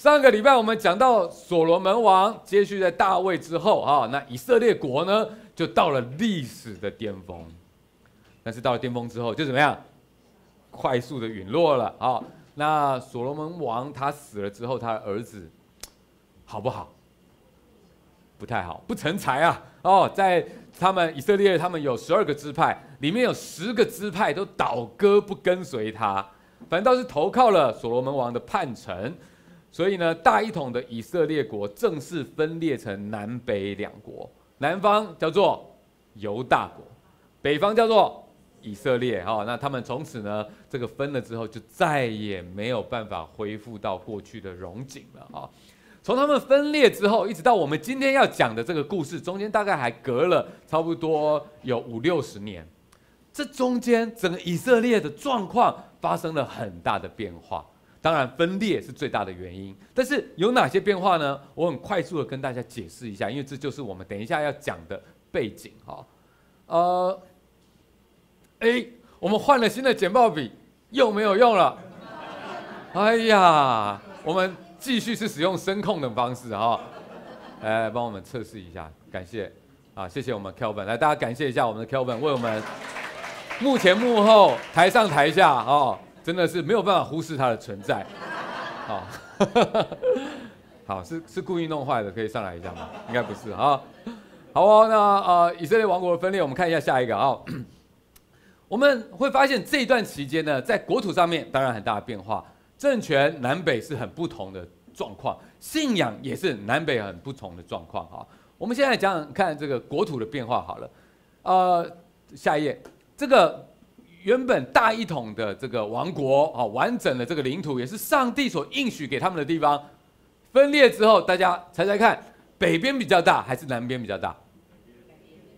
上个礼拜我们讲到所罗门王接续在大卫之后啊，那以色列国呢就到了历史的巅峰。但是到了巅峰之后就怎么样？快速的陨落了啊。那所罗门王他死了之后，他的儿子好不好？不太好，不成才啊。哦，在他们以色列，他们有十二个支派，里面有十个支派都倒戈不跟随他，反倒是投靠了所罗门王的叛臣。所以呢，大一统的以色列国正式分裂成南北两国，南方叫做犹大国，北方叫做以色列。哈，那他们从此呢，这个分了之后，就再也没有办法恢复到过去的荣景了。啊，从他们分裂之后，一直到我们今天要讲的这个故事，中间大概还隔了差不多有五六十年，这中间整个以色列的状况发生了很大的变化。当然，分裂是最大的原因，但是有哪些变化呢？我很快速的跟大家解释一下，因为这就是我们等一下要讲的背景哈。呃，哎，我们换了新的简报笔，又没有用了。哎呀，我们继续是使用声控的方式哈。来，帮我们测试一下，感谢啊，谢谢我们 Kelvin，来大家感谢一下我们的 Kelvin，为我们幕前幕后、台上台下哦。真的是没有办法忽视它的存在，好，好，是是故意弄坏的，可以上来一下吗？应该不是啊。好哦，那呃，以色列王国的分裂，我们看一下下一个啊。我们会发现这一段期间呢，在国土上面当然很大的变化，政权南北是很不同的状况，信仰也是南北很不同的状况哈。我们现在讲讲看这个国土的变化好了，呃，下一页这个。原本大一统的这个王国啊，完整的这个领土也是上帝所应许给他们的地方。分裂之后，大家猜猜看，北边比较大还是南边比较大？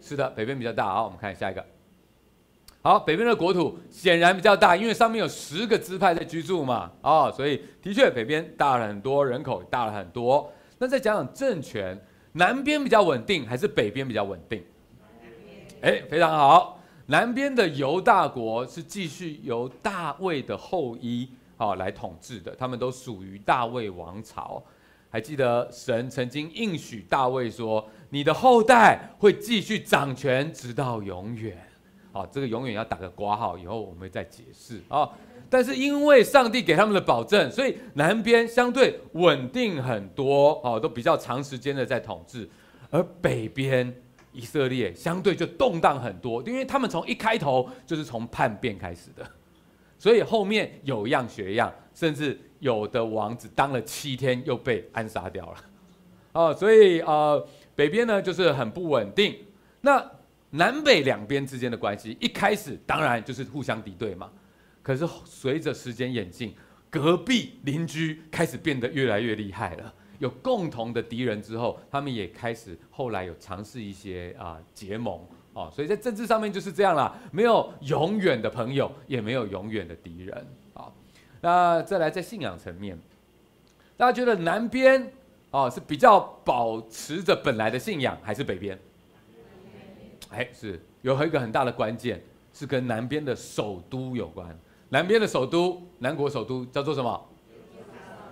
是的，北边比较大。好，我们看下一个。好，北边的国土显然比较大，因为上面有。十个支派在居住嘛。哦，所以的确北边大了很多，人口大了很多。那再讲讲政权，南边比较稳定还是北边比较稳定？哎，非常好。南边的犹大国是继续由大卫的后裔啊来统治的，他们都属于大卫王朝。还记得神曾经应许大卫说：“你的后代会继续掌权直到永远。”好，这个永远要打个括号，以后我们会再解释啊。但是因为上帝给他们的保证，所以南边相对稳定很多，哦，都比较长时间的在统治，而北边。以色列相对就动荡很多，因为他们从一开头就是从叛变开始的，所以后面有样学样，甚至有的王子当了七天又被暗杀掉了，哦，所以呃北边呢就是很不稳定，那南北两边之间的关系一开始当然就是互相敌对嘛，可是随着时间演进，隔壁邻居开始变得越来越厉害了。有共同的敌人之后，他们也开始后来有尝试一些啊结盟哦，所以在政治上面就是这样啦，没有永远的朋友，也没有永远的敌人啊。那再来在信仰层面，大家觉得南边哦是比较保持着本来的信仰，还是北边？哎，是有一个很大的关键，是跟南边的首都有关。南边的首都，南国首都叫做什么？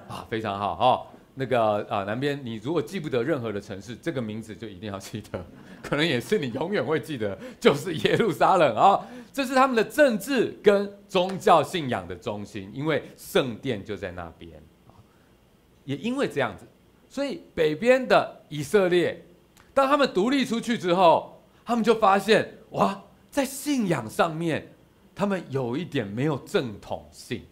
啊，非常好哈。那个啊，南边你如果记不得任何的城市，这个名字就一定要记得，可能也是你永远会记得，就是耶路撒冷啊。这是他们的政治跟宗教信仰的中心，因为圣殿就在那边。也因为这样子，所以北边的以色列，当他们独立出去之后，他们就发现哇，在信仰上面，他们有一点没有正统性。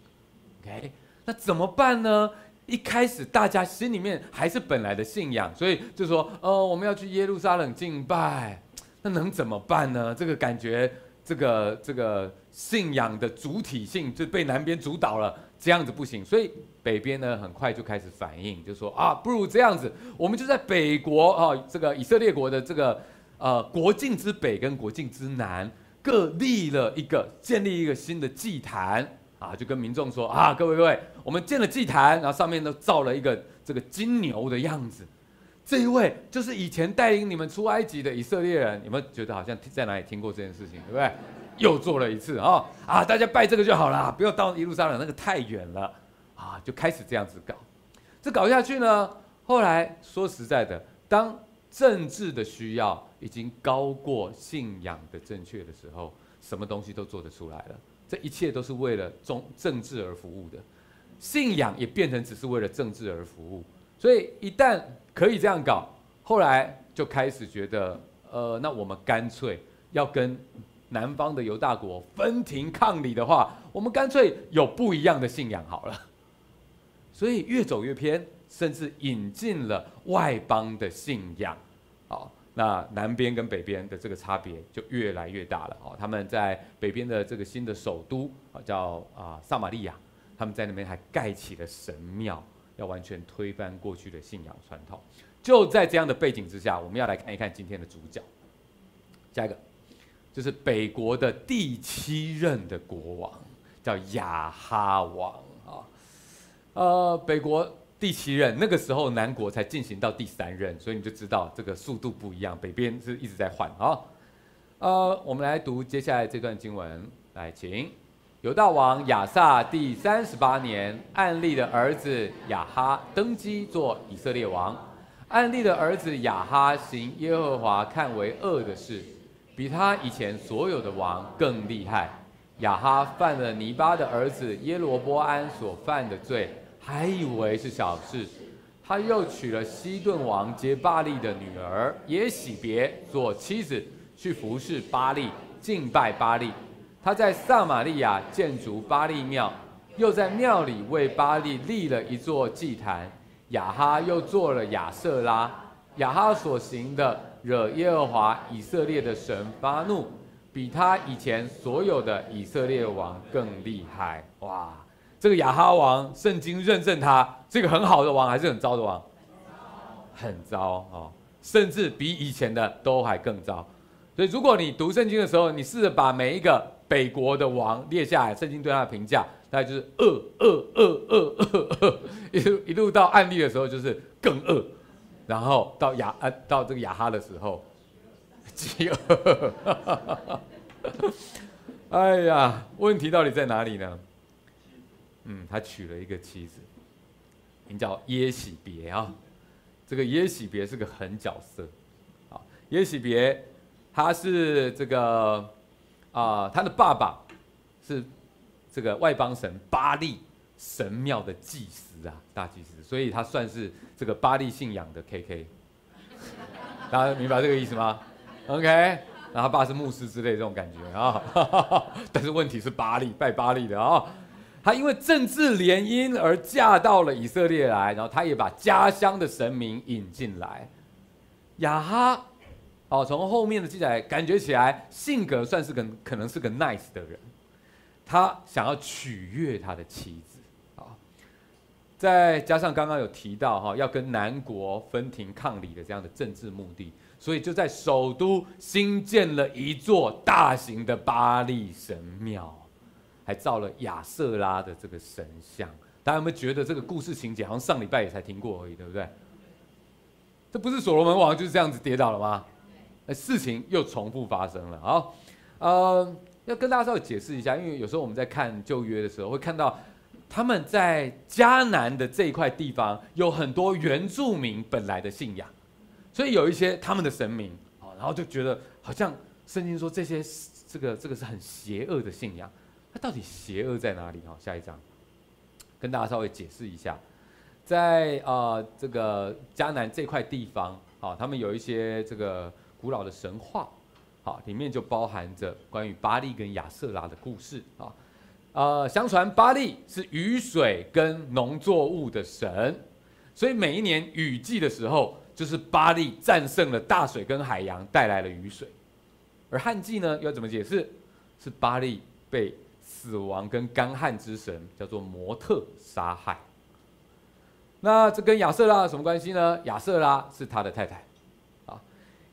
OK，那怎么办呢？一开始大家心里面还是本来的信仰，所以就说，哦，我们要去耶路撒冷敬拜，那能怎么办呢？这个感觉，这个这个信仰的主体性就被南边主导了，这样子不行。所以北边呢，很快就开始反应，就说啊，不如这样子，我们就在北国啊，这个以色列国的这个呃国境之北跟国境之南各立了一个，建立一个新的祭坛。啊，就跟民众说啊，各位各位，我们建了祭坛，然后上面都造了一个这个金牛的样子。这一位就是以前带领你们出埃及的以色列人，你们觉得好像在哪里听过这件事情，对不对？又做了一次啊啊！大家拜这个就好了，不要到耶路撒冷，那个太远了啊，就开始这样子搞。这搞下去呢，后来说实在的，当政治的需要已经高过信仰的正确的时候，什么东西都做得出来了。这一切都是为了中政治而服务的，信仰也变成只是为了政治而服务。所以一旦可以这样搞，后来就开始觉得，呃，那我们干脆要跟南方的犹大国分庭抗礼的话，我们干脆有不一样的信仰好了。所以越走越偏，甚至引进了外邦的信仰，那南边跟北边的这个差别就越来越大了哦。他们在北边的这个新的首都啊，叫啊撒玛利亚，他们在那边还盖起了神庙，要完全推翻过去的信仰传统。就在这样的背景之下，我们要来看一看今天的主角。下一个就是北国的第七任的国王，叫亚哈王啊。呃，北国。第七任，那个时候南国才进行到第三任，所以你就知道这个速度不一样。北边是一直在换啊。呃，我们来读接下来这段经文，来，请犹大王亚萨第三十八年，暗利的儿子亚哈登基做以色列王。暗利的儿子亚哈行耶和华看为恶的事，比他以前所有的王更厉害。亚哈犯了尼巴的儿子耶罗波安所犯的罪。还以为是小事，他又娶了西顿王杰巴利的女儿耶洗别做妻子，去服侍巴利，敬拜巴利。他在撒玛利亚建筑巴利庙，又在庙里为巴利立了一座祭坛。亚哈又做了亚瑟拉。亚哈所行的惹耶和华以色列的神发怒，比他以前所有的以色列王更厉害。哇！这个亚哈王，圣经认证他这个很好的王，还是很糟的王？很糟哦，甚至比以前的都还更糟。所以，如果你读圣经的时候，你试着把每一个北国的王列下来，圣经对他的评价大概就是恶恶恶恶恶，一路一路到暗利的时候就是更恶，然后到亚到这个亚哈的时候，饥饿。哎呀，问题到底在哪里呢？嗯，他娶了一个妻子，名叫耶喜别啊。这个耶喜别是个狠角色，啊，耶喜别他是这个啊，他的爸爸是这个外邦神巴利神庙的祭司啊，大祭司，所以他算是这个巴利信仰的 KK。大家明白这个意思吗？OK，然后他爸是牧师之类这种感觉啊，但是问题是巴利拜巴利的啊。他因为政治联姻而嫁到了以色列来，然后他也把家乡的神明引进来。亚哈，哦，从后面的记载感觉起来性格算是个可能是个 nice 的人，他想要取悦他的妻子啊，再加上刚刚有提到哈，要跟南国分庭抗礼的这样的政治目的，所以就在首都新建了一座大型的巴力神庙。还造了亚瑟拉的这个神像，大家有没有觉得这个故事情节好像上礼拜也才听过而已，对不对？这不是所罗门王就是这样子跌倒了吗？事情又重复发生了。好，呃，要跟大家稍微解释一下，因为有时候我们在看旧约的时候，会看到他们在迦南的这一块地方有很多原住民本来的信仰，所以有一些他们的神明，然后就觉得好像圣经说这些这个这个是很邪恶的信仰。它到底邪恶在哪里？哈，下一章跟大家稍微解释一下，在啊、呃、这个迦南这块地方，啊，他们有一些这个古老的神话，好，里面就包含着关于巴利跟亚瑟拉的故事啊。呃，相传巴利是雨水跟农作物的神，所以每一年雨季的时候，就是巴利战胜了大水跟海洋，带来了雨水。而旱季呢，要怎么解释？是巴利被死亡跟干旱之神叫做摩特杀害，那这跟亚瑟拉什么关系呢？亚瑟拉是他的太太，啊，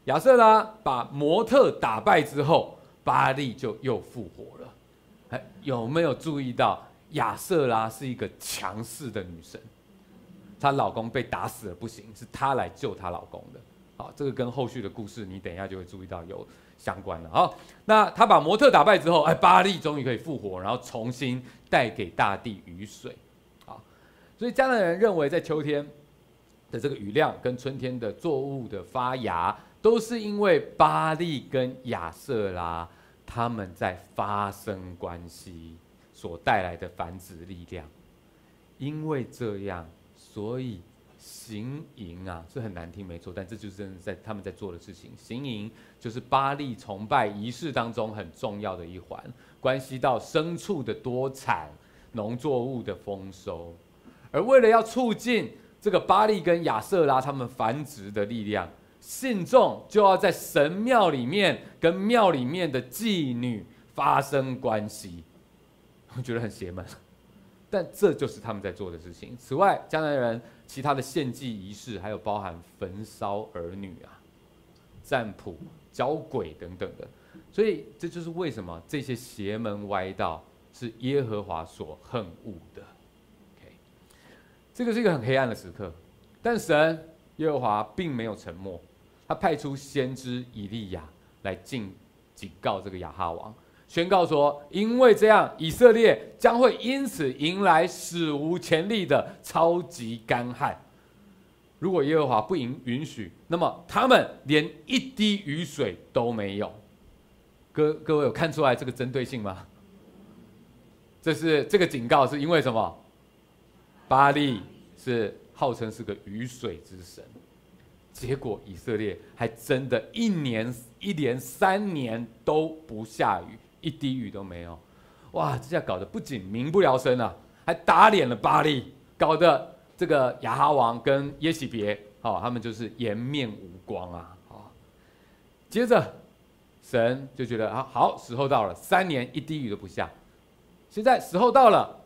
亚瑟拉把摩特打败之后，巴力就又复活了。哎，有没有注意到亚瑟拉是一个强势的女神？她老公被打死了不行，是她来救她老公的。好，这个跟后续的故事你等一下就会注意到有。相关的。好，那他把模特打败之后，哎，巴力终于可以复活，然后重新带给大地雨水。好，所以迦南人认为，在秋天的这个雨量跟春天的作物的发芽，都是因为巴力跟亚瑟拉他们在发生关系所带来的繁殖力量。因为这样，所以行淫啊是很难听，没错，但这就是真的在他们在做的事情。行淫就是巴利崇拜仪式当中很重要的一环，关系到牲畜的多产、农作物的丰收。而为了要促进这个巴利跟亚瑟拉他们繁殖的力量，信众就要在神庙里面跟庙里面的妓女发生关系，我觉得很邪门。但这就是他们在做的事情。此外，迦南人其他的献祭仪式，还有包含焚烧儿女啊、占卜、交鬼等等的。所以，这就是为什么这些邪门歪道是耶和华所恨恶的。OK，这个是一个很黑暗的时刻，但神耶和华并没有沉默，他派出先知以利亚来进警告这个亚哈王。宣告说：“因为这样，以色列将会因此迎来史无前例的超级干旱。如果耶和华不允允许，那么他们连一滴雨水都没有。各各位有看出来这个针对性吗？这是这个警告是因为什么？巴力是号称是个雨水之神，结果以色列还真的一年一连三年都不下雨。”一滴雨都没有，哇！这下搞得不仅民不聊生啊，还打脸了巴力，搞得这个亚哈王跟耶洗别，哦，他们就是颜面无光啊！啊，接着神就觉得啊，好，时候到了，三年一滴雨都不下，现在时候到了，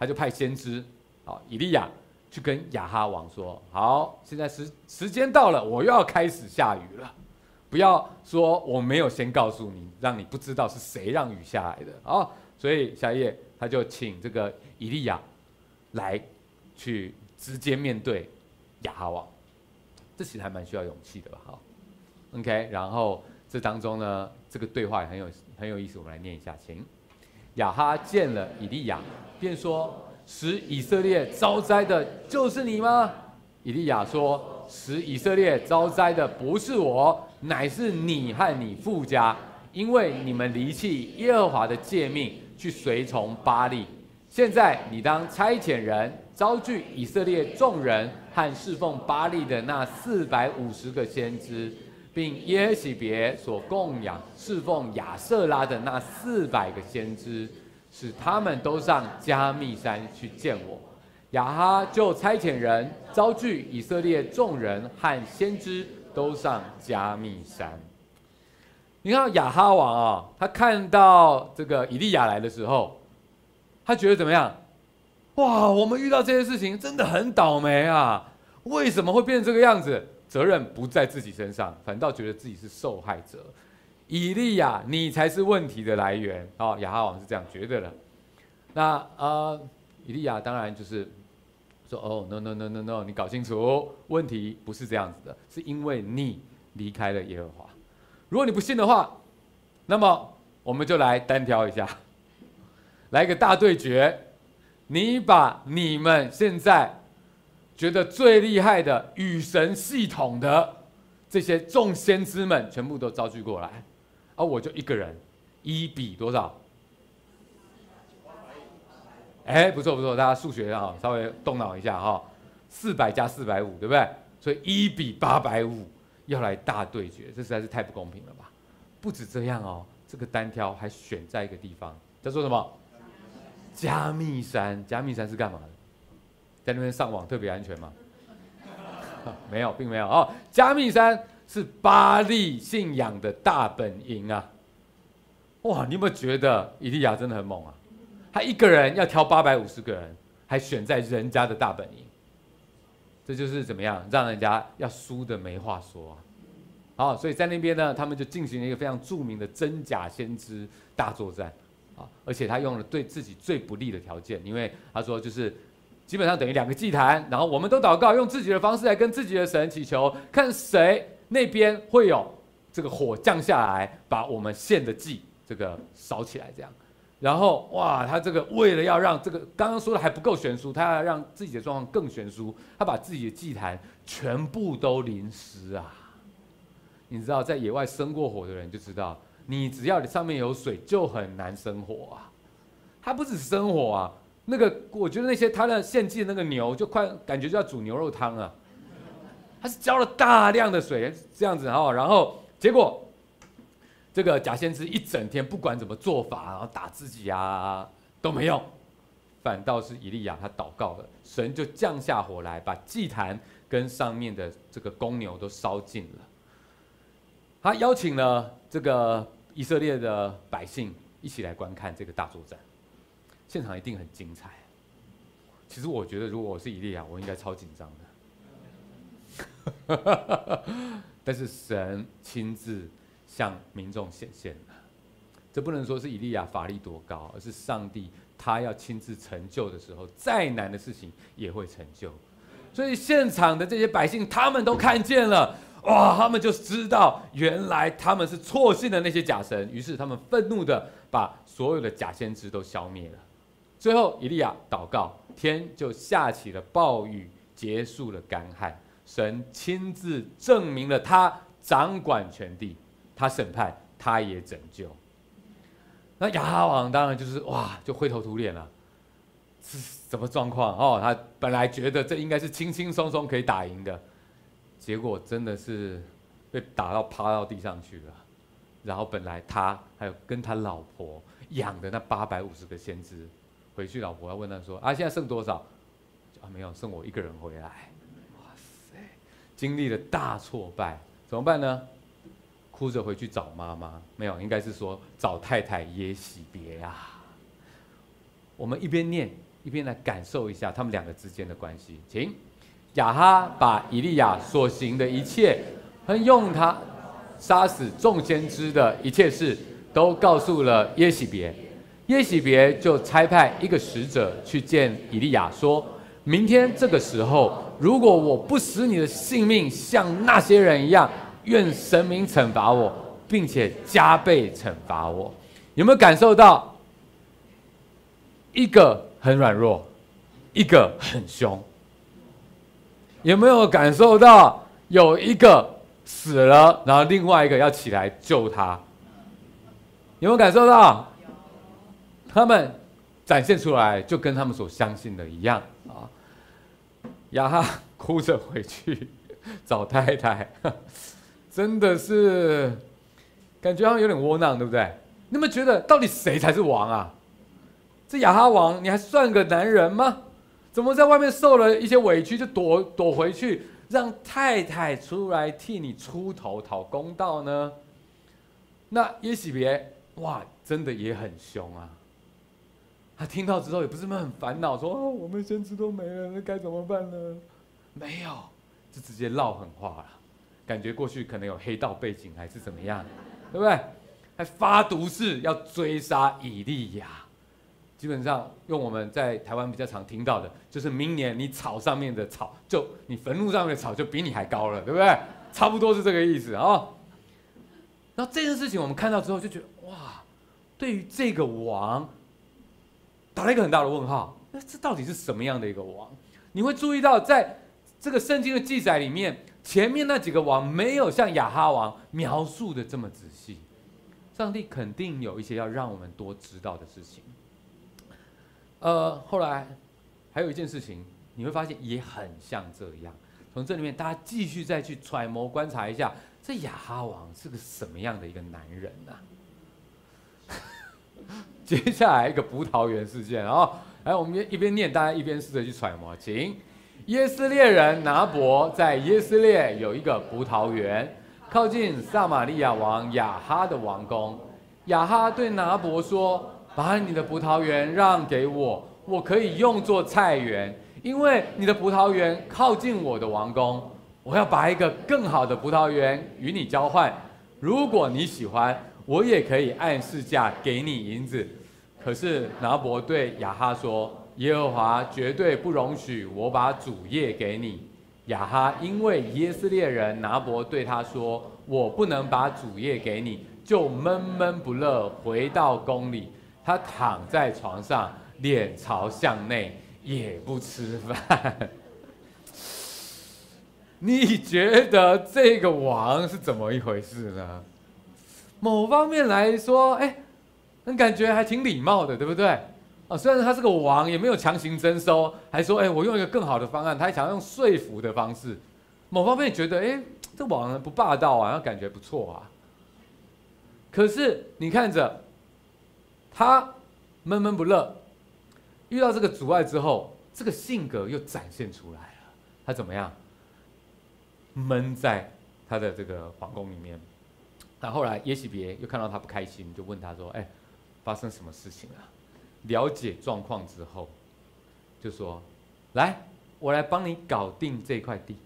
他就派先知，好，以利亚去跟亚哈王说，好，现在时时间到了，我又要开始下雨了。不要说我没有先告诉你，让你不知道是谁让雨下来的啊！所以小叶他就请这个以利亚来去直接面对亚哈王，这其实还蛮需要勇气的吧？好，OK。然后这当中呢，这个对话也很有很有意思，我们来念一下，请亚哈见了以利亚，便说：“使以色列遭灾的就是你吗？”以利亚说：“使以色列遭灾的不是我。”乃是你和你父家，因为你们离弃耶和华的诫命，去随从巴力。现在你当差遣人招聚以色列众人和侍奉巴力的那四百五十个先知，并耶洗别所供养侍奉亚瑟拉的那四百个先知，使他们都上加密山去见我。亚哈就差遣人招聚以色列众人和先知。都上加密山。你看亚哈王啊，他看到这个以利亚来的时候，他觉得怎么样？哇，我们遇到这些事情真的很倒霉啊！为什么会变成这个样子？责任不在自己身上，反倒觉得自己是受害者。以利亚，你才是问题的来源哦，亚哈王是这样觉得的。那呃，以利亚当然就是。说哦，no no no no no，你搞清楚，问题不是这样子的，是因为你离开了耶和华。如果你不信的话，那么我们就来单挑一下，来个大对决。你把你们现在觉得最厉害的与神系统的这些众先知们全部都招聚过来，而我就一个人，一比多少？哎，不错不错，大家数学啊，稍微动脑一下哈，四百加四百五，对不对？所以一比八百五要来大对决，这实在是太不公平了吧？不止这样哦，这个单挑还选在一个地方，叫做什么？加密山。加密山是干嘛的？在那边上网特别安全吗？没有，并没有哦。加密山是巴利信仰的大本营啊！哇，你有没有觉得伊利亚真的很猛啊？他一个人要挑八百五十个人，还选在人家的大本营，这就是怎么样让人家要输的没话说啊！好，所以在那边呢，他们就进行了一个非常著名的真假先知大作战啊！而且他用了对自己最不利的条件，因为他说就是基本上等于两个祭坛，然后我们都祷告，用自己的方式来跟自己的神祈求，看谁那边会有这个火降下来，把我们献的祭这个烧起来，这样。然后哇，他这个为了要让这个刚刚说的还不够悬殊，他要让自己的状况更悬殊，他把自己的祭坛全部都淋湿啊！你知道，在野外生过火的人就知道，你只要你上面有水，就很难生火啊。他不止生火啊，那个我觉得那些他的献祭的那个牛，就快感觉就要煮牛肉汤啊。他是浇了大量的水这样子哈，然后结果。这个假先知一整天不管怎么做法，然后打自己啊都没用，反倒是以利亚他祷告了，神就降下火来，把祭坛跟上面的这个公牛都烧尽了。他邀请了这个以色列的百姓一起来观看这个大作战，现场一定很精彩。其实我觉得，如果我是以利亚，我应该超紧张的。但是神亲自。向民众显现了，这不能说是以利亚法力多高，而是上帝他要亲自成就的时候，再难的事情也会成就。所以现场的这些百姓，他们都看见了，哇，他们就知道原来他们是错信的那些假神，于是他们愤怒地把所有的假先知都消灭了。最后，以利亚祷告，天就下起了暴雨，结束了干旱，神亲自证明了他掌管全地。他审判，他也拯救。那亚哈王当然就是哇，就灰头土脸了，是什么状况哦？他本来觉得这应该是轻轻松松可以打赢的，结果真的是被打到趴到地上去了。然后本来他还有跟他老婆养的那八百五十个先知，回去老婆要问他说：“啊，现在剩多少？”啊，没有，剩我一个人回来。哇塞，经历了大挫败，怎么办呢？哭着回去找妈妈，没有，应该是说找太太耶洗别呀。我们一边念一边来感受一下他们两个之间的关系。请亚哈把以利亚所行的一切和用他杀死众先知的一切事都告诉了耶洗别，耶洗别就差派一个使者去见以利亚，说明天这个时候，如果我不使你的性命像那些人一样。愿神明惩罚我，并且加倍惩罚我。有没有感受到一个很软弱，一个很凶？有没有感受到有一个死了，然后另外一个要起来救他？有没有感受到？他们展现出来就跟他们所相信的一样啊！亚哈哭着回去找太太。真的是感觉好像有点窝囊，对不对？你们觉得到底谁才是王啊？这亚哈王，你还算个男人吗？怎么在外面受了一些委屈就躲躲回去，让太太出来替你出头讨公道呢？那耶喜别哇，真的也很凶啊！他听到之后也不是很烦恼，说，我们先知都没了，那该怎么办呢？没有，就直接撂狠话了。感觉过去可能有黑道背景还是怎么样，对不对？还发毒誓要追杀以利亚。基本上用我们在台湾比较常听到的，就是明年你草上面的草，就你坟墓上面的草就比你还高了，对不对？差不多是这个意思啊、哦。然后这件事情我们看到之后就觉得哇，对于这个王打了一个很大的问号。那这到底是什么样的一个王？你会注意到在这个圣经的记载里面。前面那几个王没有像亚哈王描述的这么仔细，上帝肯定有一些要让我们多知道的事情。呃，后来还有一件事情，你会发现也很像这样。从这里面，大家继续再去揣摩观察一下，这亚哈王是个什么样的一个男人呢、啊？接下来一个葡萄园事件啊，来，我们一边念，大家一边试着去揣摩，请。耶斯列人拿伯在耶斯列有一个葡萄园，靠近撒玛利亚王亚哈的王宫。亚哈对拿伯说：“把你的葡萄园让给我，我可以用作菜园，因为你的葡萄园靠近我的王宫。我要把一个更好的葡萄园与你交换。如果你喜欢，我也可以按市价给你银子。”可是拿伯对亚哈说。耶和华绝对不容许我把主业给你。亚哈因为耶斯列人拿伯对他说：“我不能把主业给你，就闷闷不乐，回到宫里。他躺在床上，脸朝向内，也不吃饭。你觉得这个王是怎么一回事呢？某方面来说，哎，感觉还挺礼貌的，对不对？啊，虽然他是个王，也没有强行征收，还说，哎，我用一个更好的方案，他还想要用说服的方式。某方面觉得，哎，这王不霸道啊，感觉不错啊。可是你看着他闷闷不乐，遇到这个阻碍之后，这个性格又展现出来了。他怎么样？闷在他的这个皇宫里面。那后来耶洗别又看到他不开心，就问他说：“哎，发生什么事情了？”了解状况之后，就说：“来，我来帮你搞定这块地。”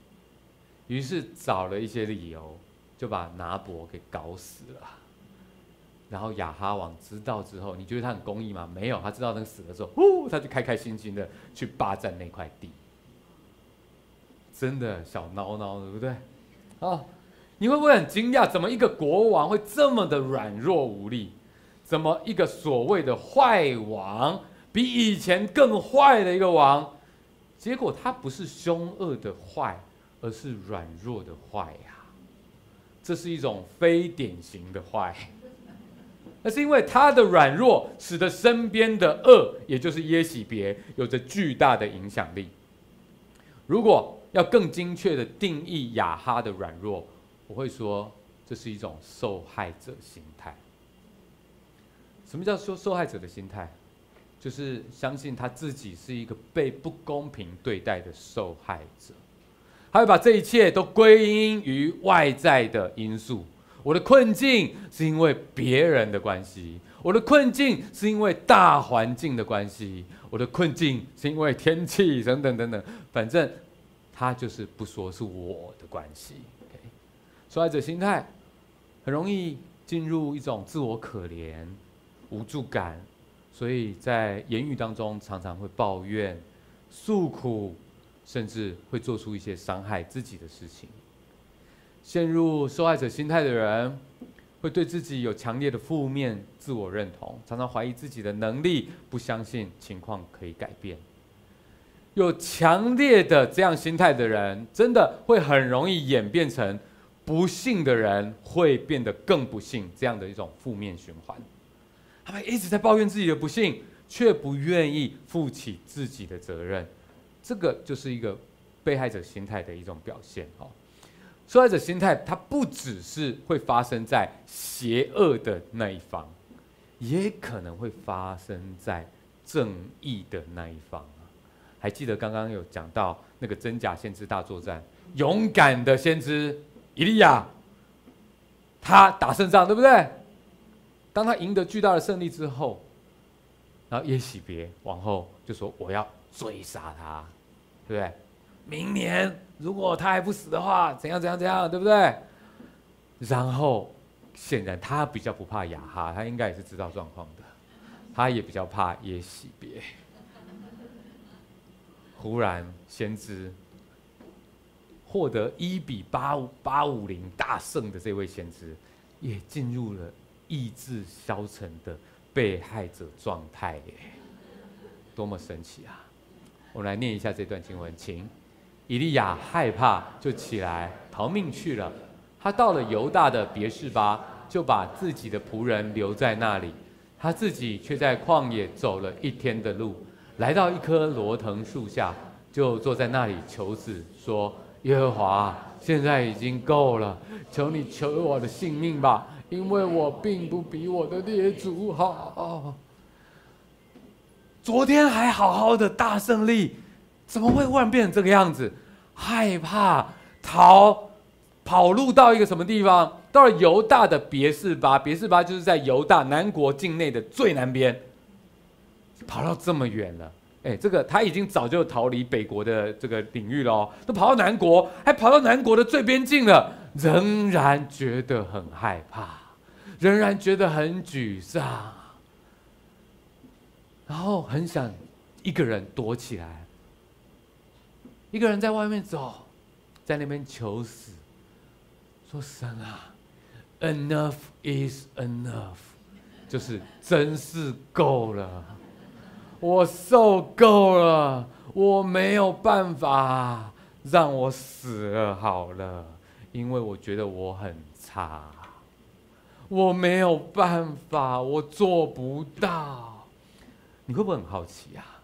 于是找了一些理由，就把拿伯给搞死了。然后亚哈王知道之后，你觉得他很公义吗？没有，他知道那个死的时候，呼，他就开开心心的去霸占那块地。真的小孬孬，对不对？啊，你会不会很惊讶？怎么一个国王会这么的软弱无力？怎么一个所谓的坏王，比以前更坏的一个王，结果他不是凶恶的坏，而是软弱的坏呀？这是一种非典型的坏。那是因为他的软弱，使得身边的恶，也就是耶喜别，有着巨大的影响力。如果要更精确的定义雅哈的软弱，我会说这是一种受害者心态。什么叫受受害者的心态？就是相信他自己是一个被不公平对待的受害者，他会把这一切都归因于外在的因素。我的困境是因为别人的关系，我的困境是因为大环境的关系，我的困境是因为天气等等等等，反正。他就是不说是我的关系受害者心态很容易进入一种自我可怜、无助感，所以在言语当中常常会抱怨、诉苦，甚至会做出一些伤害自己的事情。陷入受害者心态的人，会对自己有强烈的负面自我认同，常常怀疑自己的能力，不相信情况可以改变。有强烈的这样心态的人，真的会很容易演变成不幸的人，会变得更不幸，这样的一种负面循环。他们一直在抱怨自己的不幸，却不愿意负起自己的责任，这个就是一个被害者心态的一种表现。哦，受害者心态，它不只是会发生在邪恶的那一方，也可能会发生在正义的那一方。还记得刚刚有讲到那个真假先知大作战，勇敢的先知以利亚，他打胜仗，对不对？当他赢得巨大的胜利之后，然后耶洗别王后就说：“我要追杀他，对不对？明年如果他还不死的话，怎样怎样怎样，对不对？”然后显然他比较不怕雅哈，他应该也是知道状况的，他也比较怕耶洗别。忽然，先知获得一比八五八五零大胜的这位先知，也进入了意志消沉的被害者状态耶！多么神奇啊！我们来念一下这段经文，请。以利亚害怕，就起来逃命去了。他到了犹大的别是巴，就把自己的仆人留在那里，他自己却在旷野走了一天的路。来到一棵罗藤树下，就坐在那里求死，说：“耶和华，现在已经够了，求你求我的性命吧，因为我并不比我的列祖好。昨天还好好的大胜利，怎么会忽然变成这个样子？害怕，逃，跑路到一个什么地方？到了犹大的别是巴，别是巴就是在犹大南国境内的最南边。”跑到这么远了，哎，这个他已经早就逃离北国的这个领域了哦，都跑到南国，还跑到南国的最边境了，仍然觉得很害怕，仍然觉得很沮丧，然后很想一个人躲起来，一个人在外面走，在那边求死，说神啊，Enough is enough。就是真是够了，我受够了，我没有办法让我死了好了，因为我觉得我很差，我没有办法，我做不到。你会不会很好奇啊？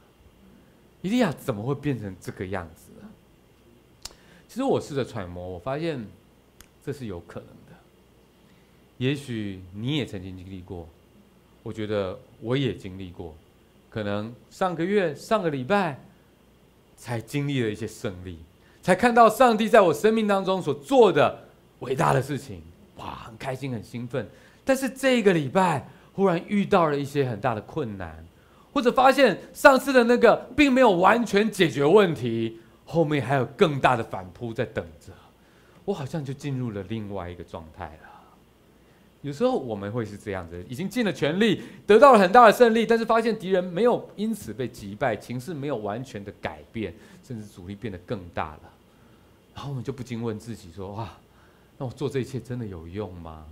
伊利亚怎么会变成这个样子呢？其实我试着揣摩，我发现这是有可能的。也许你也曾经经历过，我觉得我也经历过。可能上个月、上个礼拜才经历了一些胜利，才看到上帝在我生命当中所做的伟大的事情，哇，很开心、很兴奋。但是这个礼拜忽然遇到了一些很大的困难，或者发现上次的那个并没有完全解决问题，后面还有更大的反扑在等着，我好像就进入了另外一个状态了。有时候我们会是这样子，已经尽了全力，得到了很大的胜利，但是发现敌人没有因此被击败，情势没有完全的改变，甚至阻力变得更大了。然后我们就不禁问自己说：哇，那我做这一切真的有用吗？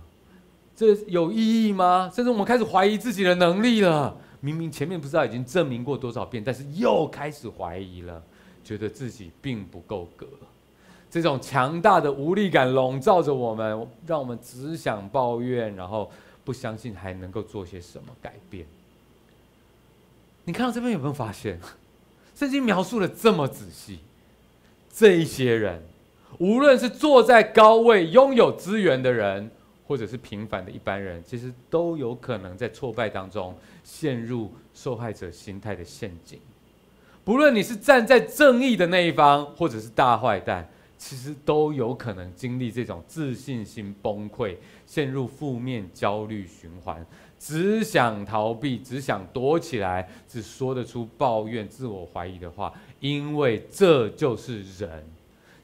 这有意义吗？甚至我们开始怀疑自己的能力了。明明前面不知道已经证明过多少遍，但是又开始怀疑了，觉得自己并不够格。这种强大的无力感笼罩着我们，让我们只想抱怨，然后不相信还能够做些什么改变。你看到这边有没有发现？圣经描述的这么仔细，这一些人，无论是坐在高位、拥有资源的人，或者是平凡的一般人，其实都有可能在挫败当中陷入受害者心态的陷阱。不论你是站在正义的那一方，或者是大坏蛋。其实都有可能经历这种自信心崩溃，陷入负面焦虑循环，只想逃避，只想躲起来，只说得出抱怨、自我怀疑的话，因为这就是人，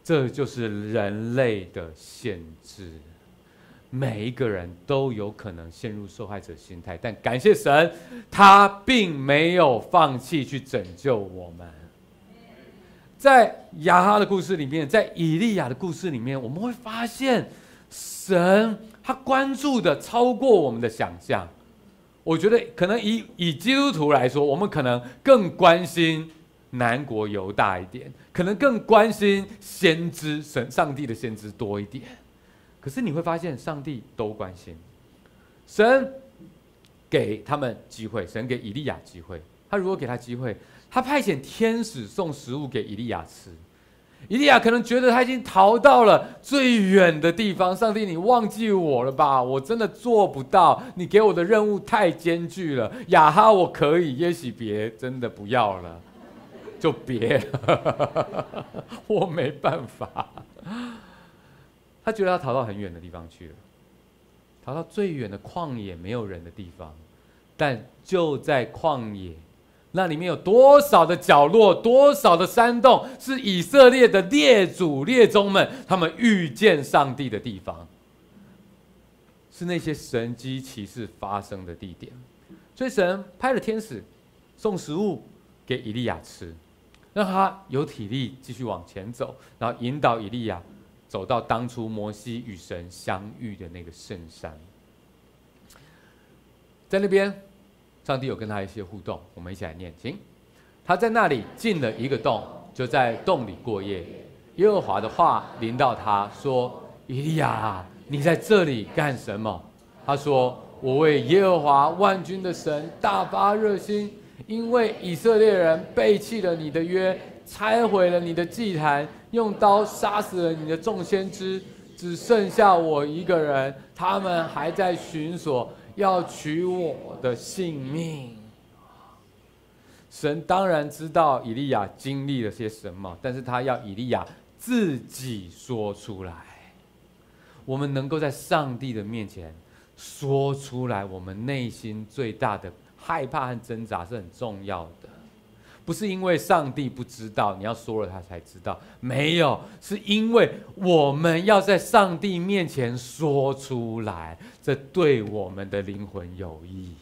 这就是人类的限制。每一个人都有可能陷入受害者心态，但感谢神，他并没有放弃去拯救我们。在亚哈的故事里面，在以利亚的故事里面，我们会发现，神他关注的超过我们的想象。我觉得可能以以基督徒来说，我们可能更关心南国犹大一点，可能更关心先知神上帝的先知多一点。可是你会发现，上帝都关心。神给他们机会，神给以利亚机会，他如果给他机会。他派遣天使送食物给以利亚吃，以利亚可能觉得他已经逃到了最远的地方。上帝，你忘记我了吧？我真的做不到，你给我的任务太艰巨了。亚哈我可以，耶洗别真的不要了，就别了，我没办法。他觉得他逃到很远的地方去了，逃到最远的旷野，没有人的地方，但就在旷野。那里面有多少的角落，多少的山洞，是以色列的列祖列宗们他们遇见上帝的地方，是那些神迹奇事发生的地点。所以神派了天使送食物给以利亚吃，让他有体力继续往前走，然后引导以利亚走到当初摩西与神相遇的那个圣山，在那边。上帝有跟他一些互动，我们一起来念，请。他在那里进了一个洞，就在洞里过夜。耶和华的话临到他说：“以利亚，你在这里干什么？”他说：“我为耶和华万军的神大发热心，因为以色列人背弃了你的约，拆毁了你的祭坛，用刀杀死了你的众先知，只剩下我一个人，他们还在寻索。”要取我的性命。神当然知道以利亚经历了些什么，但是他要以利亚自己说出来。我们能够在上帝的面前说出来，我们内心最大的害怕和挣扎是很重要的。不是因为上帝不知道，你要说了他才知道。没有，是因为我们要在上帝面前说出来，这对我们的灵魂有益。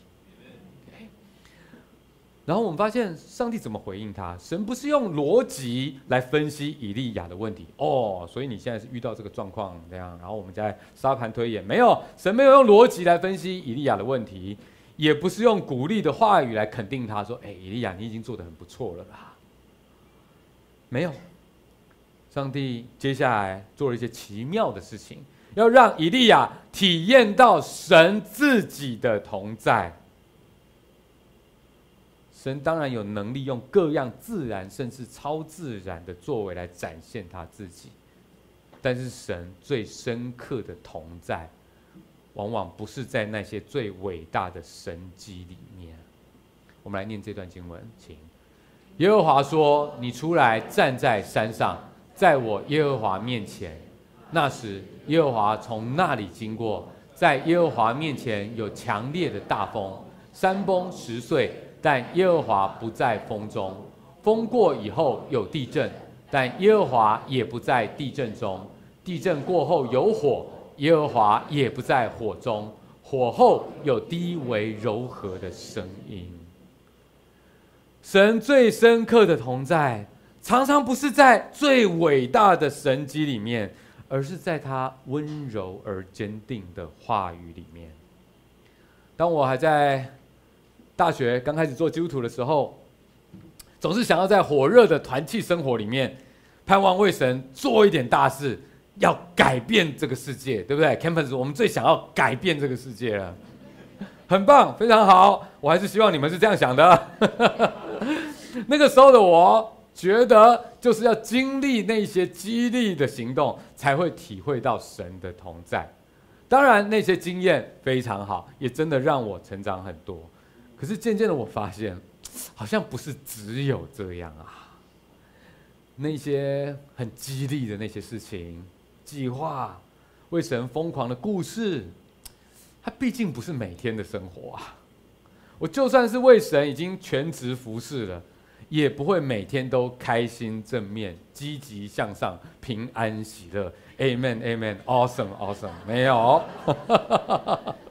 然后我们发现上帝怎么回应他？神不是用逻辑来分析以利亚的问题哦，所以你现在是遇到这个状况这样。然后我们再沙盘推演，没有，神没有用逻辑来分析以利亚的问题。也不是用鼓励的话语来肯定他，说：“哎，以利亚，你已经做得很不错了啦。”没有，上帝接下来做了一些奇妙的事情，要让以利亚体验到神自己的同在。神当然有能力用各样自然甚至超自然的作为来展现他自己，但是神最深刻的同在，往往不是在那些最伟大的神迹里面。我们来念这段经文，请。耶和华说：“你出来站在山上，在我耶和华面前。那时，耶和华从那里经过，在耶和华面前有强烈的大风，山崩石碎。”但耶和华不在风中，风过以后有地震，但耶和华也不在地震中。地震过后有火，耶和华也不在火中。火后有低微柔和的声音。神最深刻的同在，常常不是在最伟大的神迹里面，而是在他温柔而坚定的话语里面。当我还在。大学刚开始做基督徒的时候，总是想要在火热的团契生活里面，盼望为神做一点大事，要改变这个世界，对不对？Campus，我们最想要改变这个世界了，很棒，非常好。我还是希望你们是这样想的。那个时候的我，觉得就是要经历那些激励的行动，才会体会到神的同在。当然，那些经验非常好，也真的让我成长很多。可是渐渐的，我发现，好像不是只有这样啊。那些很激励的那些事情、计划、为神疯狂的故事，它毕竟不是每天的生活啊。我就算是为神已经全职服侍了，也不会每天都开心、正面、积极向上、平安喜乐。Amen，Amen，Awesome，Awesome，没有。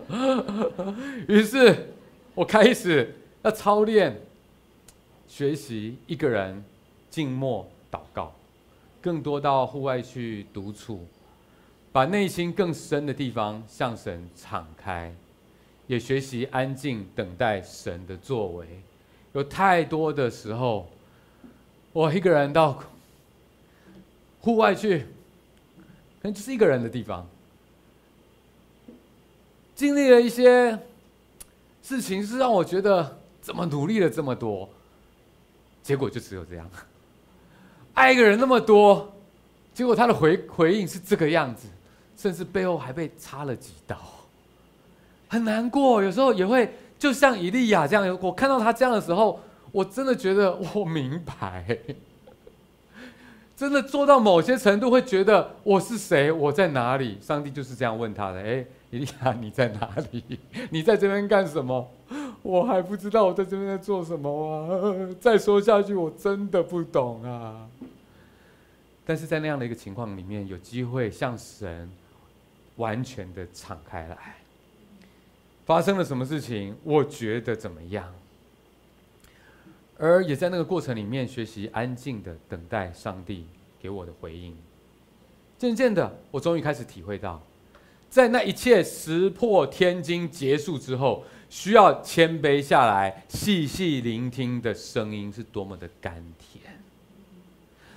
于是。我开始要操练、学习一个人静默祷告，更多到户外去独处，把内心更深的地方向神敞开，也学习安静等待神的作为。有太多的时候，我一个人到户外去，可能就是一个人的地方，经历了一些。事情是让我觉得怎么努力了这么多，结果就只有这样。爱一个人那么多，结果他的回回应是这个样子，甚至背后还被插了几刀，很难过。有时候也会就像以利亚这样，我看到他这样的时候，我真的觉得我明白，真的做到某些程度会觉得我是谁，我在哪里？上帝就是这样问他的，哎。以利亚，你在哪里？你在这边干什么？我还不知道我在这边在做什么啊！再说下去，我真的不懂啊。但是在那样的一个情况里面，有机会向神完全的敞开来。发生了什么事情？我觉得怎么样？而也在那个过程里面，学习安静的等待上帝给我的回应。渐渐的，我终于开始体会到。在那一切石破天惊结束之后，需要谦卑下来，细细聆听的声音是多么的甘甜。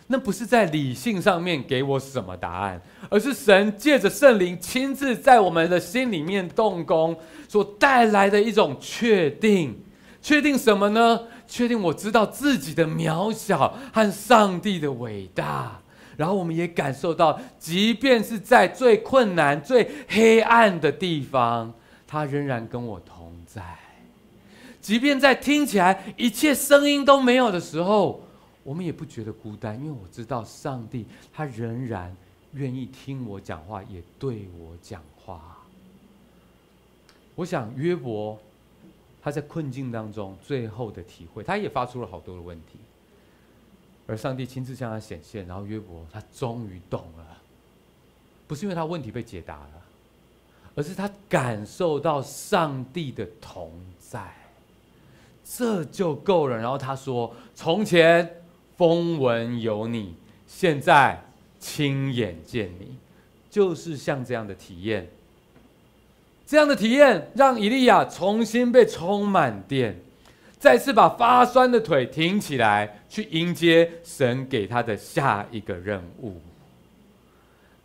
那不是在理性上面给我什么答案，而是神借着圣灵亲自在我们的心里面动工所带来的一种确定。确定什么呢？确定我知道自己的渺小和上帝的伟大。然后我们也感受到，即便是在最困难、最黑暗的地方，他仍然跟我同。即便在听起来一切声音都没有的时候，我们也不觉得孤单，因为我知道上帝他仍然愿意听我讲话，也对我讲话。我想约伯他在困境当中最后的体会，他也发出了好多的问题。而上帝亲自向他显现，然后约伯他终于懂了，不是因为他问题被解答了，而是他感受到上帝的同在，这就够了。然后他说：“从前风闻有你，现在亲眼见你，就是像这样的体验，这样的体验让以利亚重新被充满电，再次把发酸的腿挺起来，去迎接神给他的下一个任务。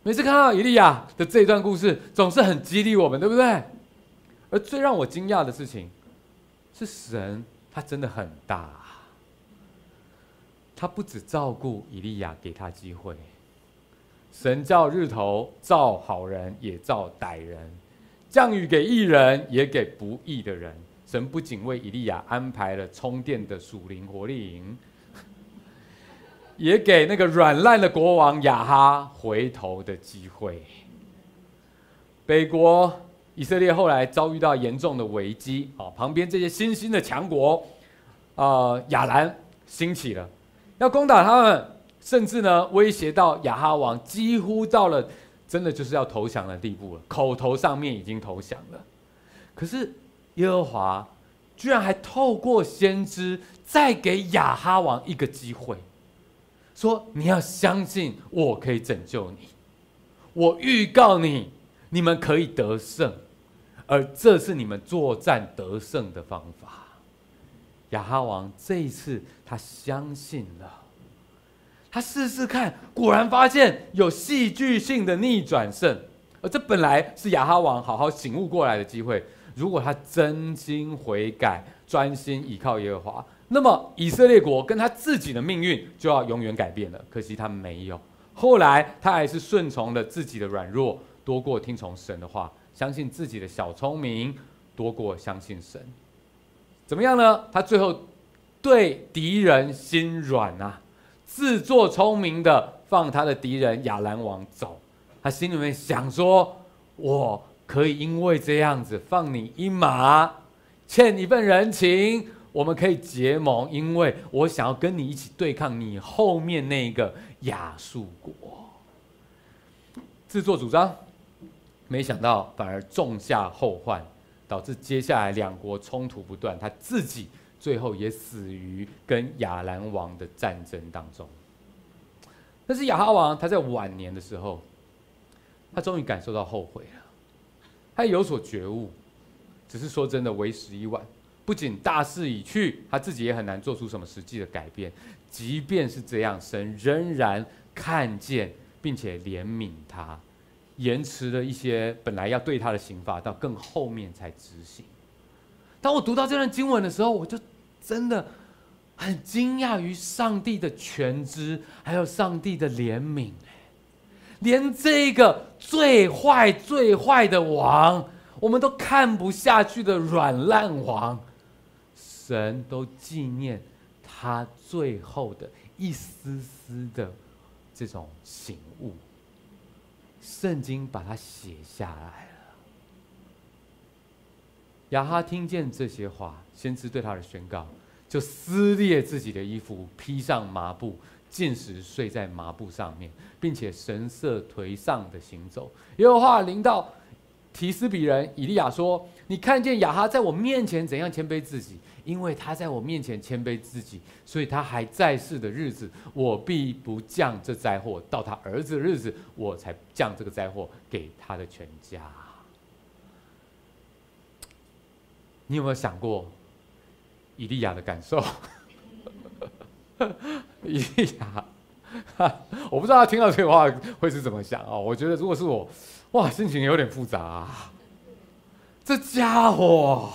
每次看到以利亚的这一段故事，总是很激励我们，对不对？而最让我惊讶的事情，是神他真的很大，他不止照顾以利亚，给他机会。神照日头照好人，也照歹人；降雨给义人，也给不义的人。神不仅为以利亚安排了充电的属灵活力营，也给那个软烂的国王亚哈回头的机会。北国以色列后来遭遇到严重的危机，啊，旁边这些新兴的强国，啊，亚兰兴起了，要攻打他们。甚至呢，威胁到亚哈王，几乎到了真的就是要投降的地步了。口头上面已经投降了，可是耶和华居然还透过先知再给亚哈王一个机会，说：“你要相信我可以拯救你，我预告你，你们可以得胜，而这是你们作战得胜的方法。”亚哈王这一次他相信了。他试试看，果然发现有戏剧性的逆转胜，而这本来是亚哈王好好醒悟过来的机会。如果他真心悔改，专心倚靠耶和华，那么以色列国跟他自己的命运就要永远改变了。可惜他没有，后来他还是顺从了自己的软弱，多过听从神的话，相信自己的小聪明，多过相信神。怎么样呢？他最后对敌人心软啊。自作聪明的放他的敌人亚兰王走，他心里面想说：“我可以因为这样子放你一马，欠你份人情，我们可以结盟，因为我想要跟你一起对抗你后面那个亚述国。”自作主张，没想到反而种下后患，导致接下来两国冲突不断，他自己。最后也死于跟亚兰王的战争当中。但是亚哈王他在晚年的时候，他终于感受到后悔了，他有所觉悟，只是说真的为时已晚。不仅大势已去，他自己也很难做出什么实际的改变。即便是这样，神仍然看见并且怜悯他，延迟了一些本来要对他的刑罚，到更后面才执行。当我读到这段经文的时候，我就真的很惊讶于上帝的全知，还有上帝的怜悯。连这个最坏、最坏的王，我们都看不下去的软烂王，神都纪念他最后的一丝丝的这种醒悟。圣经把它写下来了。亚哈听见这些话，先知对他的宣告，就撕裂自己的衣服，披上麻布，进食睡在麻布上面，并且神色颓丧的行走。耶和华临到提斯比人以利亚说：“你看见亚哈在我面前怎样谦卑自己？因为他在我面前谦卑自己，所以他还在世的日子，我必不降这灾祸；到他儿子的日子，我才降这个灾祸给他的全家。”你有没有想过以利亚的感受？以利亚，我不知道他听到这话会是怎么想啊？我觉得如果是我，哇，心情有点复杂啊。这家伙，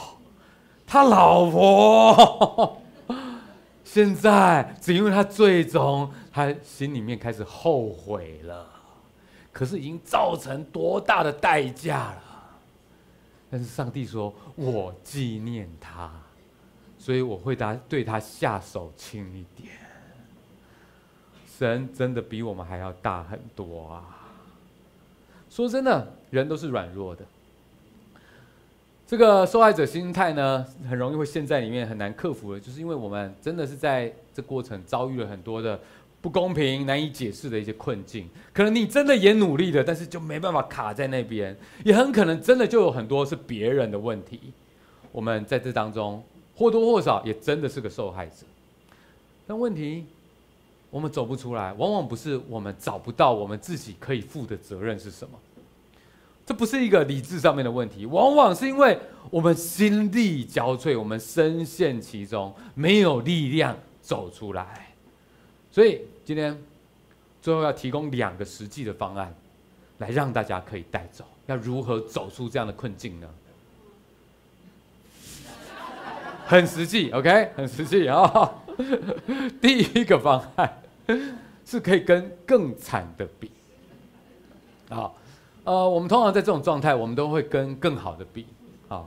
他老婆，现在只因为他最终他心里面开始后悔了，可是已经造成多大的代价了。但是上帝说：“我纪念他，所以我会他对他下手轻一点。”神真的比我们还要大很多啊！说真的，人都是软弱的。这个受害者心态呢，很容易会陷在里面，很难克服的，就是因为我们真的是在这过程遭遇了很多的。不公平、难以解释的一些困境，可能你真的也努力了，但是就没办法卡在那边，也很可能真的就有很多是别人的问题。我们在这当中或多或少也真的是个受害者，但问题我们走不出来，往往不是我们找不到我们自己可以负的责任是什么，这不是一个理智上面的问题，往往是因为我们心力交瘁，我们深陷其中，没有力量走出来。所以今天最后要提供两个实际的方案，来让大家可以带走。要如何走出这样的困境呢？很实际，OK，很实际啊、第一个方案是可以跟更惨的比。啊，呃，我们通常在这种状态，我们都会跟更好的比。啊，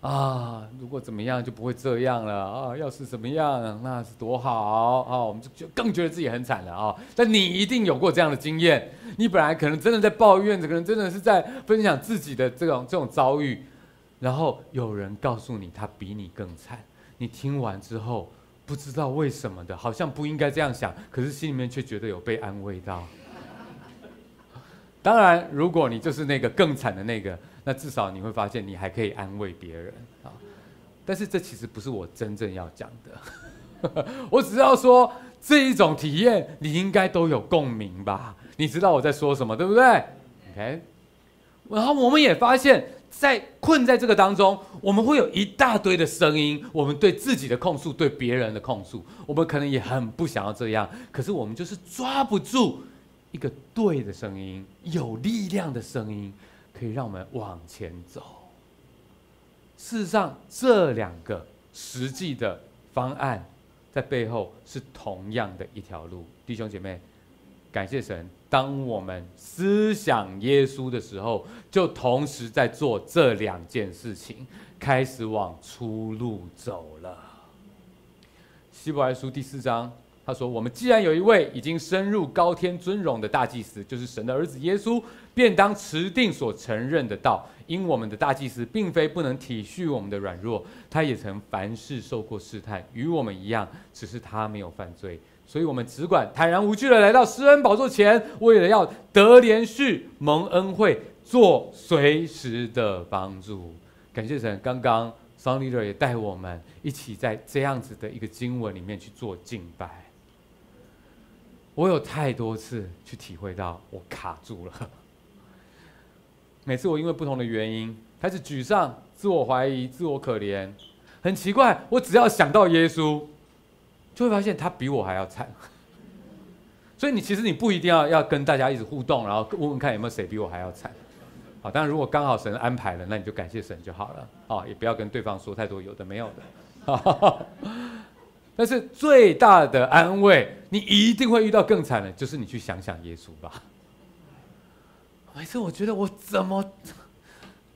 啊，如果怎么样就不会这样了啊，要是怎么样那是多好啊，我们就就更觉得自己很惨了啊。但你一定有过这样的经验，你本来可能真的在抱怨，可能真的是在分享自己的这种这种遭遇。然后有人告诉你他比你更惨，你听完之后不知道为什么的，好像不应该这样想，可是心里面却觉得有被安慰到。当然，如果你就是那个更惨的那个，那至少你会发现你还可以安慰别人啊。但是这其实不是我真正要讲的，我只要说这一种体验你应该都有共鸣吧？你知道我在说什么，对不对？OK，然后我们也发现。在困在这个当中，我们会有一大堆的声音，我们对自己的控诉，对别人的控诉，我们可能也很不想要这样，可是我们就是抓不住一个对的声音，有力量的声音，可以让我们往前走。事实上，这两个实际的方案在背后是同样的一条路，弟兄姐妹。感谢神，当我们思想耶稣的时候，就同时在做这两件事情，开始往出路走了。希伯来书第四章，他说：“我们既然有一位已经升入高天尊荣的大祭司，就是神的儿子耶稣，便当持定所承认的道。因我们的大祭司并非不能体恤我们的软弱，他也曾凡事受过试探，与我们一样，只是他没有犯罪。”所以，我们只管坦然无惧的来到施恩宝座前，为了要得连续、蒙恩惠、做随时的帮助。感谢神，刚刚桑利德也带我们一起在这样子的一个经文里面去做敬拜。我有太多次去体会到，我卡住了。每次我因为不同的原因开始沮丧、自我怀疑、自我可怜，很奇怪，我只要想到耶稣。就会发现他比我还要惨，所以你其实你不一定要要跟大家一直互动，然后问问看有没有谁比我还要惨，好，当然如果刚好神安排了，那你就感谢神就好了，啊，也不要跟对方说太多有的没有的，但是最大的安慰，你一定会遇到更惨的，就是你去想想耶稣吧。每次我觉得我怎么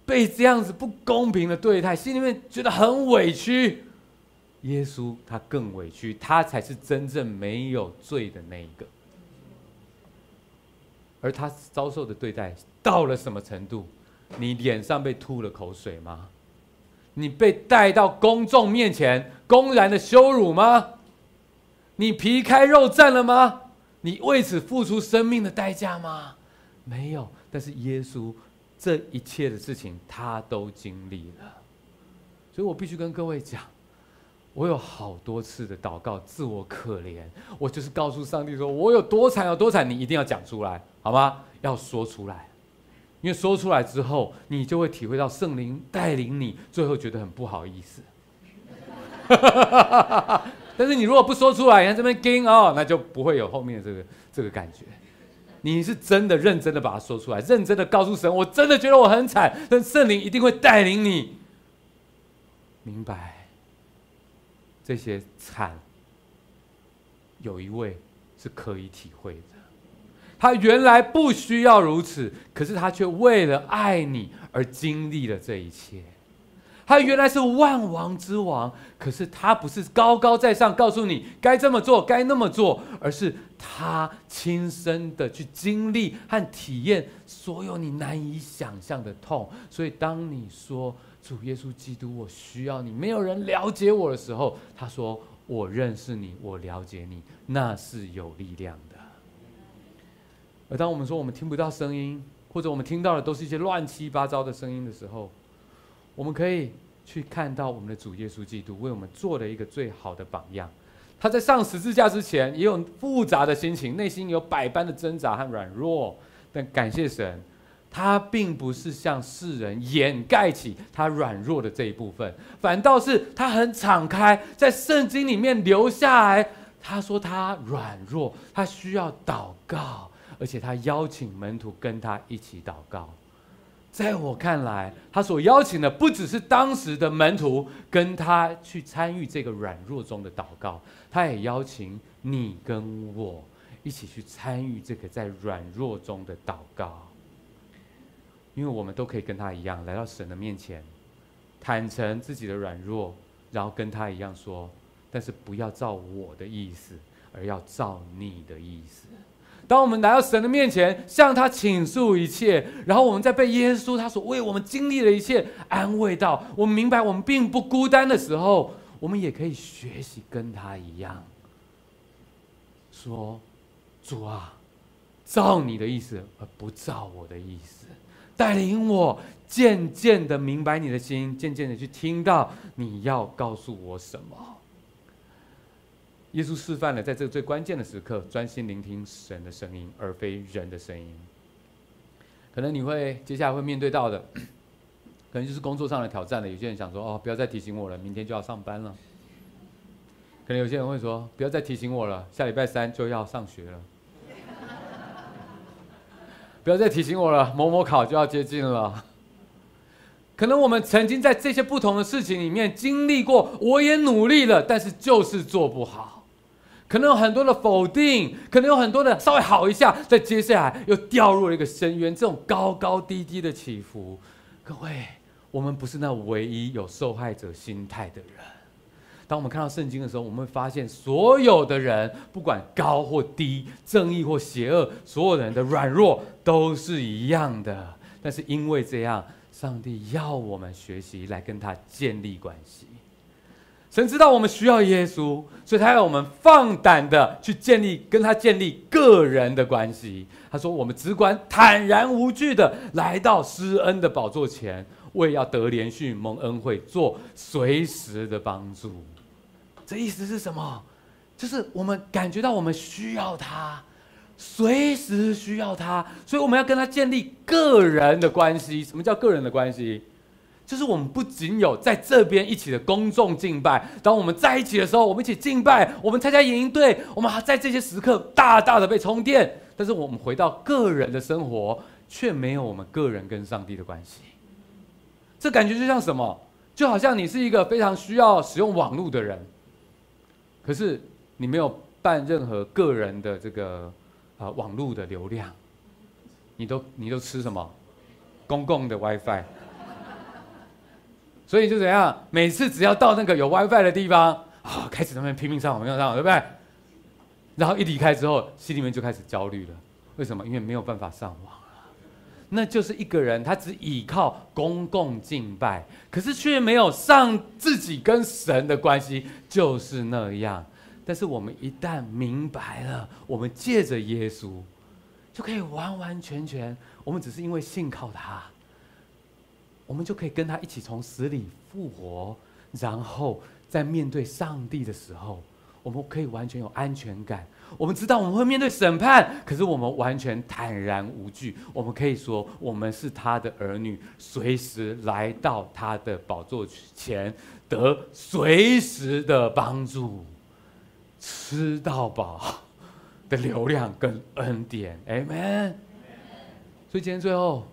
被这样子不公平的对待，心里面觉得很委屈。耶稣他更委屈，他才是真正没有罪的那一个，而他遭受的对待到了什么程度？你脸上被吐了口水吗？你被带到公众面前公然的羞辱吗？你皮开肉绽了吗？你为此付出生命的代价吗？没有，但是耶稣这一切的事情他都经历了，所以我必须跟各位讲。我有好多次的祷告，自我可怜，我就是告诉上帝说，我有多惨有多惨，你一定要讲出来，好吗？要说出来，因为说出来之后，你就会体会到圣灵带领你，最后觉得很不好意思。但是你如果不说出来，你看这边惊哦，那就不会有后面的这个这个感觉。你是真的认真的把它说出来，认真的告诉神，我真的觉得我很惨，但圣灵一定会带领你明白。这些惨，有一位是可以体会的。他原来不需要如此，可是他却为了爱你而经历了这一切。他原来是万王之王，可是他不是高高在上告诉你该这么做、该那么做，而是他亲身的去经历和体验所有你难以想象的痛。所以，当你说，主耶稣基督，我需要你。没有人了解我的时候，他说：“我认识你，我了解你，那是有力量的。”而当我们说我们听不到声音，或者我们听到的都是一些乱七八糟的声音的时候，我们可以去看到我们的主耶稣基督为我们做了一个最好的榜样。他在上十字架之前也有复杂的心情，内心有百般的挣扎和软弱，但感谢神。他并不是向世人掩盖起他软弱的这一部分，反倒是他很敞开，在圣经里面留下来。他说他软弱，他需要祷告，而且他邀请门徒跟他一起祷告。在我看来，他所邀请的不只是当时的门徒跟他去参与这个软弱中的祷告，他也邀请你跟我一起去参与这个在软弱中的祷告。因为我们都可以跟他一样来到神的面前，坦诚自己的软弱，然后跟他一样说：“但是不要照我的意思，而要照你的意思。”当我们来到神的面前，向他倾诉一切，然后我们在被耶稣他所为我们经历的一切安慰到，我们明白我们并不孤单的时候，我们也可以学习跟他一样，说：“主啊，照你的意思，而不照我的意思。”带领我渐渐的明白你的心，渐渐的去听到你要告诉我什么。耶稣示范了在这个最关键的时刻，专心聆听神的声音，而非人的声音。可能你会接下来会面对到的，可能就是工作上的挑战了。有些人想说：“哦，不要再提醒我了，明天就要上班了。”可能有些人会说：“不要再提醒我了，下礼拜三就要上学了。”不要再提醒我了，某某考就要接近了。可能我们曾经在这些不同的事情里面经历过，我也努力了，但是就是做不好。可能有很多的否定，可能有很多的稍微好一下，再接下来又掉入了一个深渊，这种高高低低的起伏。各位，我们不是那唯一有受害者心态的人。当我们看到圣经的时候，我们会发现，所有的人，不管高或低，正义或邪恶，所有人的软弱都是一样的。但是因为这样，上帝要我们学习来跟他建立关系。神知道我们需要耶稣，所以他要我们放胆的去建立跟他建立个人的关系。他说：“我们只管坦然无惧的来到施恩的宝座前，为要得怜恤、蒙恩惠、做随时的帮助。”这意思是什么？就是我们感觉到我们需要他，随时需要他，所以我们要跟他建立个人的关系。什么叫个人的关系？就是我们不仅有在这边一起的公众敬拜，当我们在一起的时候，我们一起敬拜，我们参加营队，我们还在这些时刻大大的被充电。但是我们回到个人的生活，却没有我们个人跟上帝的关系。这感觉就像什么？就好像你是一个非常需要使用网络的人。可是你没有办任何个人的这个啊网络的流量，你都你都吃什么？公共的 WiFi。所以就怎样？每次只要到那个有 WiFi 的地方啊，开始他们拼命上网，拼命上网，对不对？然后一离开之后，心里面就开始焦虑了。为什么？因为没有办法上网了。那就是一个人，他只依靠公共敬拜。可是却没有上自己跟神的关系，就是那样。但是我们一旦明白了，我们借着耶稣，就可以完完全全，我们只是因为信靠他，我们就可以跟他一起从死里复活，然后在面对上帝的时候，我们可以完全有安全感。我们知道我们会面对审判，可是我们完全坦然无惧。我们可以说，我们是他的儿女，随时来到他的宝座前，得随时的帮助，吃到饱的流量跟恩典。Amen。所以今天最后，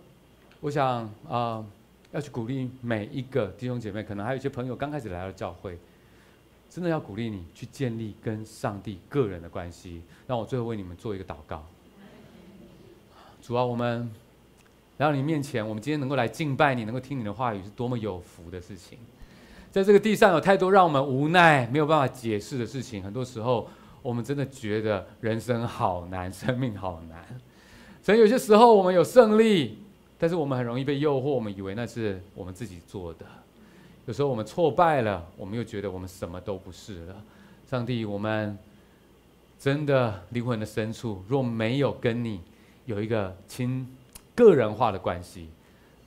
我想啊、要去鼓励每一个弟兄姐妹，可能还有一些朋友刚开始来到教会。真的要鼓励你去建立跟上帝个人的关系。让我最后为你们做一个祷告。主啊，我们来到你面前，我们今天能够来敬拜你，能够听你的话语，是多么有福的事情。在这个地上有太多让我们无奈、没有办法解释的事情。很多时候，我们真的觉得人生好难，生命好难。所以有些时候我们有胜利，但是我们很容易被诱惑，我们以为那是我们自己做的。有时候我们挫败了，我们又觉得我们什么都不是了。上帝，我们真的灵魂的深处若没有跟你有一个亲个人化的关系，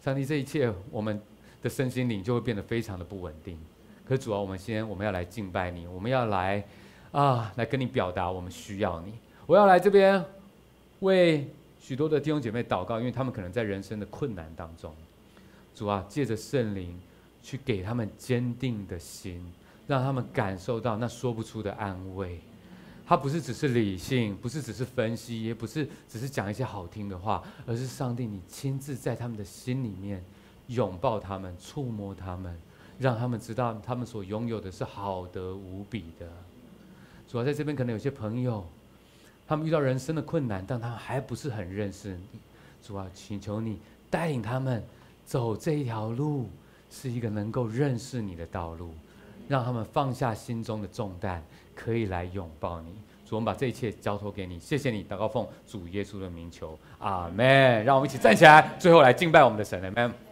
上帝，这一切我们的身心灵就会变得非常的不稳定。可主啊，我们先我们要来敬拜你，我们要来啊来跟你表达我们需要你。我要来这边为许多的弟兄姐妹祷告，因为他们可能在人生的困难当中，主啊，借着圣灵去给他们坚定的心，让他们感受到那说不出的安慰。他不是只是理性，不是只是分析，也不是只是讲一些好听的话，而是上帝，你亲自在他们的心里面拥抱他们，触摸他们，让他们知道他们所拥有的是好的无比的。主要在这边可能有些朋友，他们遇到人生的困难，但他们还不是很认识你。主啊，请求你带领他们走这一条路，是一个能够认识你的道路，让他们放下心中的重担。可以来拥抱你，主，我们把这一切交托给你，谢谢你，祷告奉主耶稣的名求，阿门。让我们一起站起来，最后来敬拜我们的神，阿门。